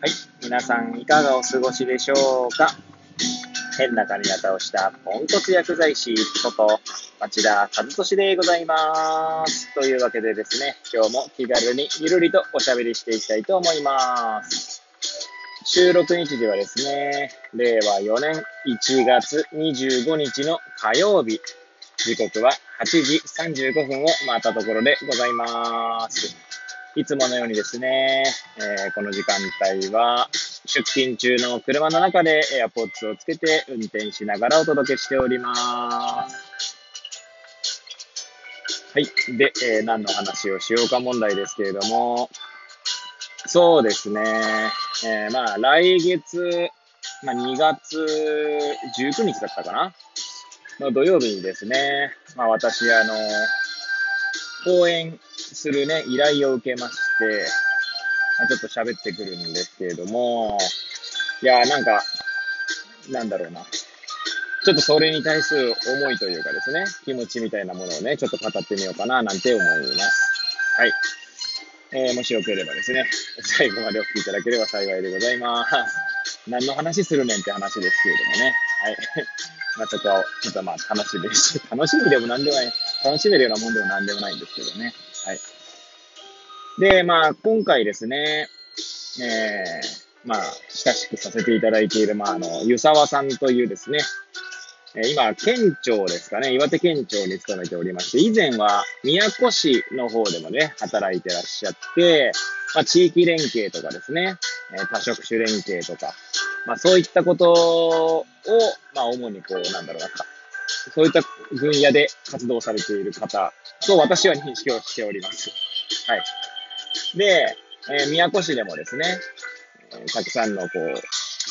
はい。皆さん、いかがお過ごしでしょうか？変な髪型をしたポンコツ薬剤師こと町田和俊でございます。というわけでですね、今日も気軽にゆるりとおしゃべりしていきたいと思います。収録日ではですね、令和4年1月25日の火曜日、時刻は8時35分を回ったところでございます。いつものようにですね、えー、この時間帯は出勤中の車の中で AirPods をつけて運転しながらお届けしております。はい。で、えー、何の話をしようか問題ですけれども、そうですね、えー、まあ来月、まあ、2月19日だったかなの土曜日にですね、まあ私、あの、講演するね、依頼を受けまして、まあ、ちょっと喋ってくるんですけれども、いやなんか、なんだろうな。ちょっとそれに対する思いというかですね、気持ちみたいなものをね、ちょっと語ってみようかな、なんて思います。はい。えー、もしよければですね、最後までお聞きいただければ幸いでございます。何の話するねんって話ですけれどもね。はい。まあちょっと、ちょっとまあ楽しみです。楽しみでも何でもない、楽しめるようなもんでも何でもないんですけどね。はい。で、まあ今回ですね、えー、まあ親しくさせていただいている、まああの、湯沢さんというですね、え今、県庁ですかね、岩手県庁に勤めておりまして、以前は宮古市の方でもね、働いてらっしゃって、まあ、地域連携とかですね、え多職種連携とか、まあ、そういったことを、まあ、主にこう、なんだろうな、そういった分野で活動されている方と私は認識をしております。はい。で、えー、宮古市でもですね、えー、たくさんのこう、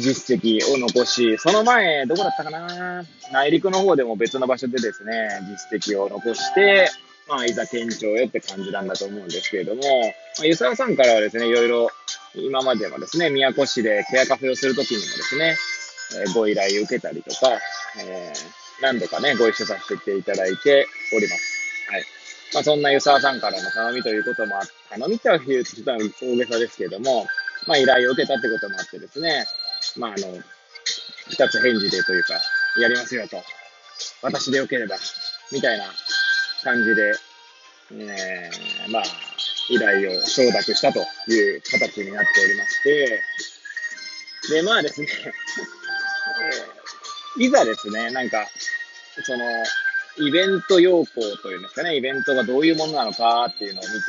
実績を残し、その前、どこだったかな？内陸の方でも別の場所でですね、実績を残して、まあ、いざ県庁へって感じなんだと思うんですけれども、まあ、湯沢さんからはですね、いろいろ、今までもですね、宮古市でケアカフェをするときにもですね、えー、ご依頼を受けたりとか、えー、何度かね、ご一緒させていただいております。はい。まあ、そんな湯沢さんからの頼みということもあって、頼みっては言うとちょっと大げさですけれども、まあ、依頼を受けたってこともあってですね、まあ、あの、二つ返事でというか、やりますよと。私でよければ、みたいな感じで、えー、まあ、依頼を承諾したという形になっておりまして、で、まあですね、いざですね、なんか、その、イベント要項というんですかね、イベントがどういうものなのかっていうのを見ていっ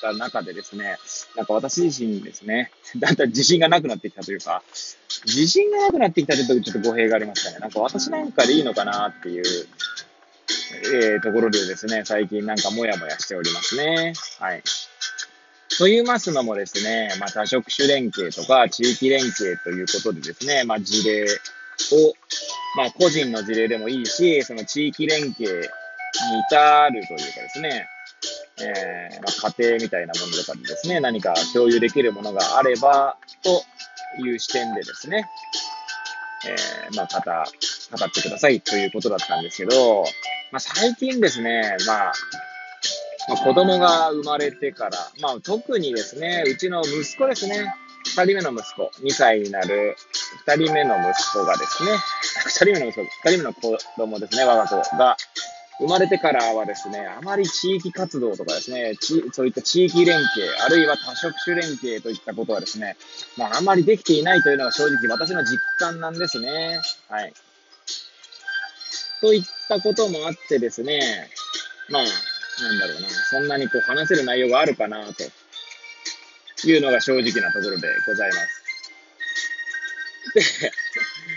た中でですね、なんか私自身ですね、だんだん自信がなくなってきたというか、自信がなくなってきたというとちょっと語弊がありますかね。なんか私なんかでいいのかなっていう、えー、ところでですね、最近なんかもやもやしておりますね。はい。と言いますのもですね、まあ多職種連携とか地域連携ということでですね、まあ事例をまあ、個人の事例でもいいし、その地域連携に至るというかですね、えー、まあ、家庭みたいなものとかでですね、何か共有できるものがあれば、という視点でですね、えー、まあ、語、語ってくださいということだったんですけど、まあ、最近ですね、まあ、まあ、子供が生まれてから、まあ、特にですね、うちの息子ですね、二人目の息子、2歳になる二人目の息子がですね、二人目の息子、二人目の子供ですね、我が子が、生まれてからはですね、あまり地域活動とかですね、そういった地域連携、あるいは多職種連携といったことはですね、まあ、あまりできていないというのが正直私の実感なんですね。はい。といったこともあってですね、まあ、なんだろうな、そんなにこう話せる内容があるかな、というのが正直なところでございます。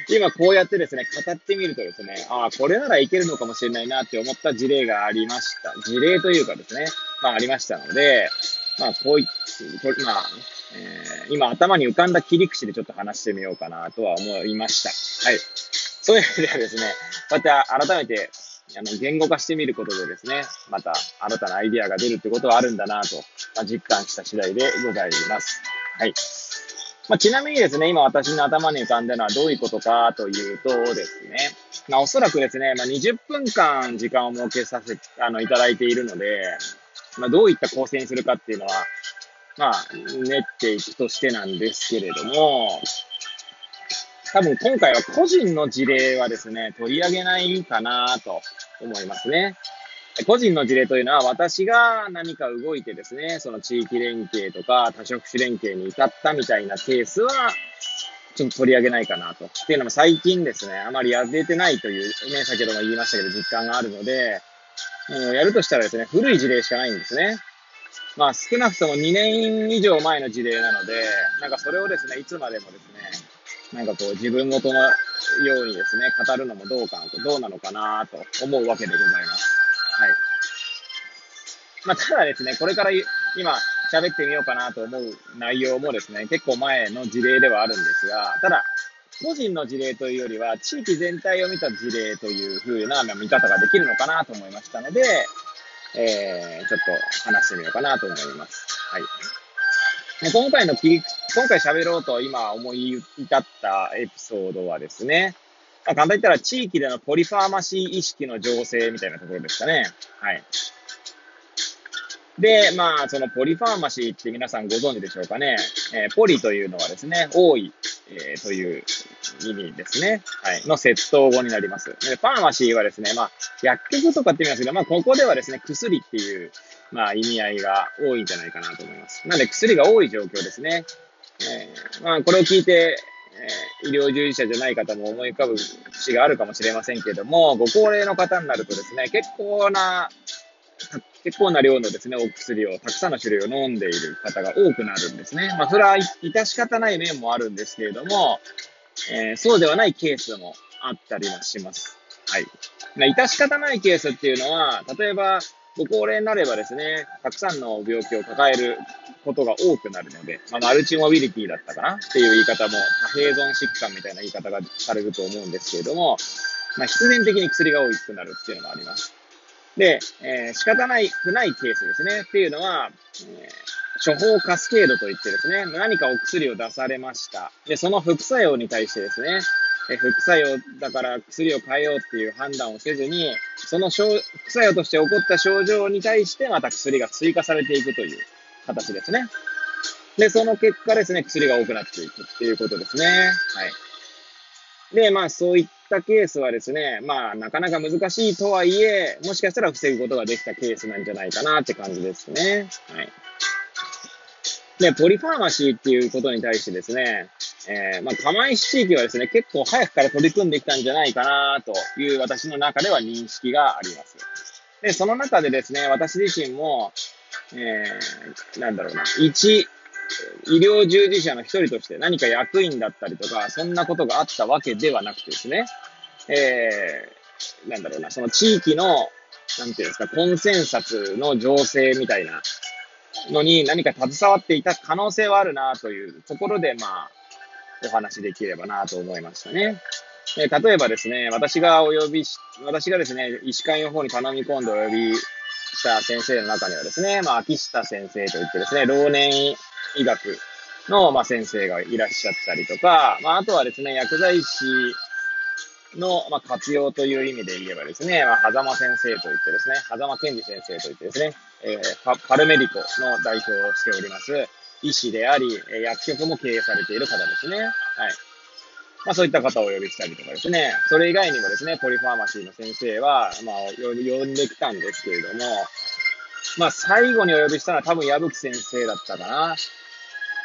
で、今こうやってですね、語ってみるとですね、ああ、これならいけるのかもしれないなって思った事例がありました。事例というかですね、まあありましたので、まあこういこまあ、えー、今頭に浮かんだ切り口でちょっと話してみようかなとは思いました。はい。そういう意味ではですね、こうやって改めて、あの、言語化してみることでですね、また新たなアイディアが出るってことはあるんだなと、まあ、実感した次第でございます。はい。まあ、ちなみにですね、今私の頭に浮かんだのはどういうことかというとですね、まあ、おそらくですね、まあ、20分間時間を設けさせ、あの、いただいているので、まあ、どういった構成にするかっていうのは、まあ、練っていくとしてなんですけれども、多分今回は個人の事例はですね、取り上げないかなと思いますね。個人の事例というのは、私が何か動いてですね、その地域連携とか多職種連携に至ったみたいなケースは、ちょっと取り上げないかなと。っていうのも最近ですね、あまりやれてないという、ね、先ほども言いましたけど、実感があるので、うん、やるとしたらですね、古い事例しかないんですね。まあ少なくとも2年以上前の事例なので、なんかそれをですね、いつまでもですね、なんかこう自分ごとのようにですね、語るのもどうか、どうなのかなと思うわけでございます。はい。まあ、ただですね、これから今喋ってみようかなと思う内容もですね、結構前の事例ではあるんですが、ただ、個人の事例というよりは、地域全体を見た事例という風な見方ができるのかなと思いましたので、えー、ちょっと話してみようかなと思います。はい。今回の切り、今回喋ろうと今思い至ったエピソードはですね、まあ、簡単に言ったら地域でのポリファーマシー意識の醸成みたいなところですかね。はい。で、まあ、そのポリファーマシーって皆さんご存知でしょうかね。えー、ポリというのはですね、多い、えー、という意味ですね。はい。の窃盗語になります。で、ファーマシーはですね、まあ、薬局とかって言いますけど、まあ、ここではですね、薬っていう、まあ、意味合いが多いんじゃないかなと思います。なので、薬が多い状況ですね。えー、まあ、これを聞いて、えー、医療従事者じゃない方も思い浮かぶ節があるかもしれませんけれども、ご高齢の方になるとですね、結構な、結構な量のですね、お薬を、たくさんの種類を飲んでいる方が多くなるんですね。まあ、それは致し方ない面もあるんですけれども、えー、そうではないケースもあったりはします。はい。まあ、致し方ないケースっていうのは、例えば、ご高齢になればですね、たくさんの病気を抱えることが多くなるので、まあ、マルチモビリティだったかな？っていう言い方も、多併存疾患みたいな言い方がされると思うんですけれども、まあ、必然的に薬が多くなるっていうのがあります。で、えー、仕方ないくないケースですね。っていうのは、えー、処方カスケードといってですね、何かお薬を出されました。で、その副作用に対してですね、副作用だから薬を変えようっていう判断をせずに、その副作用として起こった症状に対してまた薬が追加されていくという形ですね。で、その結果ですね、薬が多くなっていくっていうことですね。はい。で、まあそういったケースはですね、まあなかなか難しいとはいえ、もしかしたら防ぐことができたケースなんじゃないかなって感じですね。はい。で、ポリファーマシーっていうことに対してですね、えー、まあ、釜石地域はですね、結構早くから取り組んできたんじゃないかなという私の中では認識があります。で、その中でですね、私自身も、えー、なんだろうな、一、医療従事者の一人として何か役員だったりとか、そんなことがあったわけではなくてですね、えー、なんだろうな、その地域の、なんていうんですか、コンセンサスの情勢みたいなのに何か携わっていた可能性はあるなというところで、まあ、お話できればなと思いましたね。え、例えばですね、私がお呼びし、私がですね、医師会の方に頼み込んでお呼びした先生の中にはですね、まあ、秋下先生といってですね、老年医学の、まあ、先生がいらっしゃったりとか、まあ、あとはですね、薬剤師の、まあ、活用という意味で言えばですね、まあ、狭間先生といってですね、狭間健二先生といってですね、えー、パルメディコの代表をしております、医師であり、薬局も経営されている方ですね。はい。まあそういった方をお呼びしたりとかですね。それ以外にもですね、ポリファーマシーの先生は、まあ、呼んできたんですけれども、まあ最後にお呼びしたのは多分矢吹先生だったかな。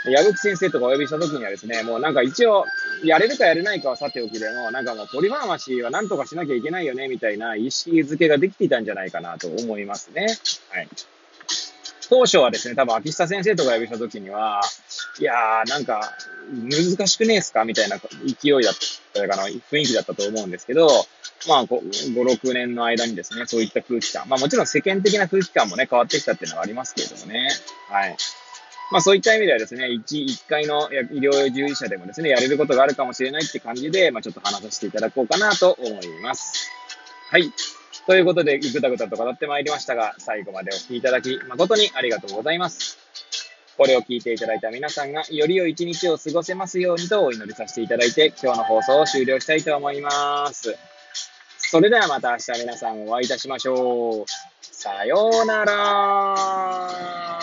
矢吹先生とかお呼びした時にはですね、もうなんか一応、やれるかやれないかはさておきでも、なんかもうポリファーマシーはなんとかしなきゃいけないよね、みたいな意識づけができていたんじゃないかなと思いますね。はい。当初はですね、多分秋下先生とか呼びした時には、いやー、なんか、難しくねえすかみたいな勢いだったかな、雰囲気だったと思うんですけど、まあ5、6年の間にですね、そういった空気感。まあもちろん世間的な空気感もね、変わってきたっていうのはありますけれどもね。はい。まあそういった意味ではですね、一、一回の医療従事者でもですね、やれることがあるかもしれないって感じで、まあちょっと話させていただこうかなと思います。はい。ということで、ぐたぐたと語ってまいりましたが、最後までお聴きいただき、誠にありがとうございます。これを聞いていただいた皆さんが、より良い一日を過ごせますようにとお祈りさせていただいて、今日の放送を終了したいと思います。それではまた明日皆さんお会いいたしましょう。さようなら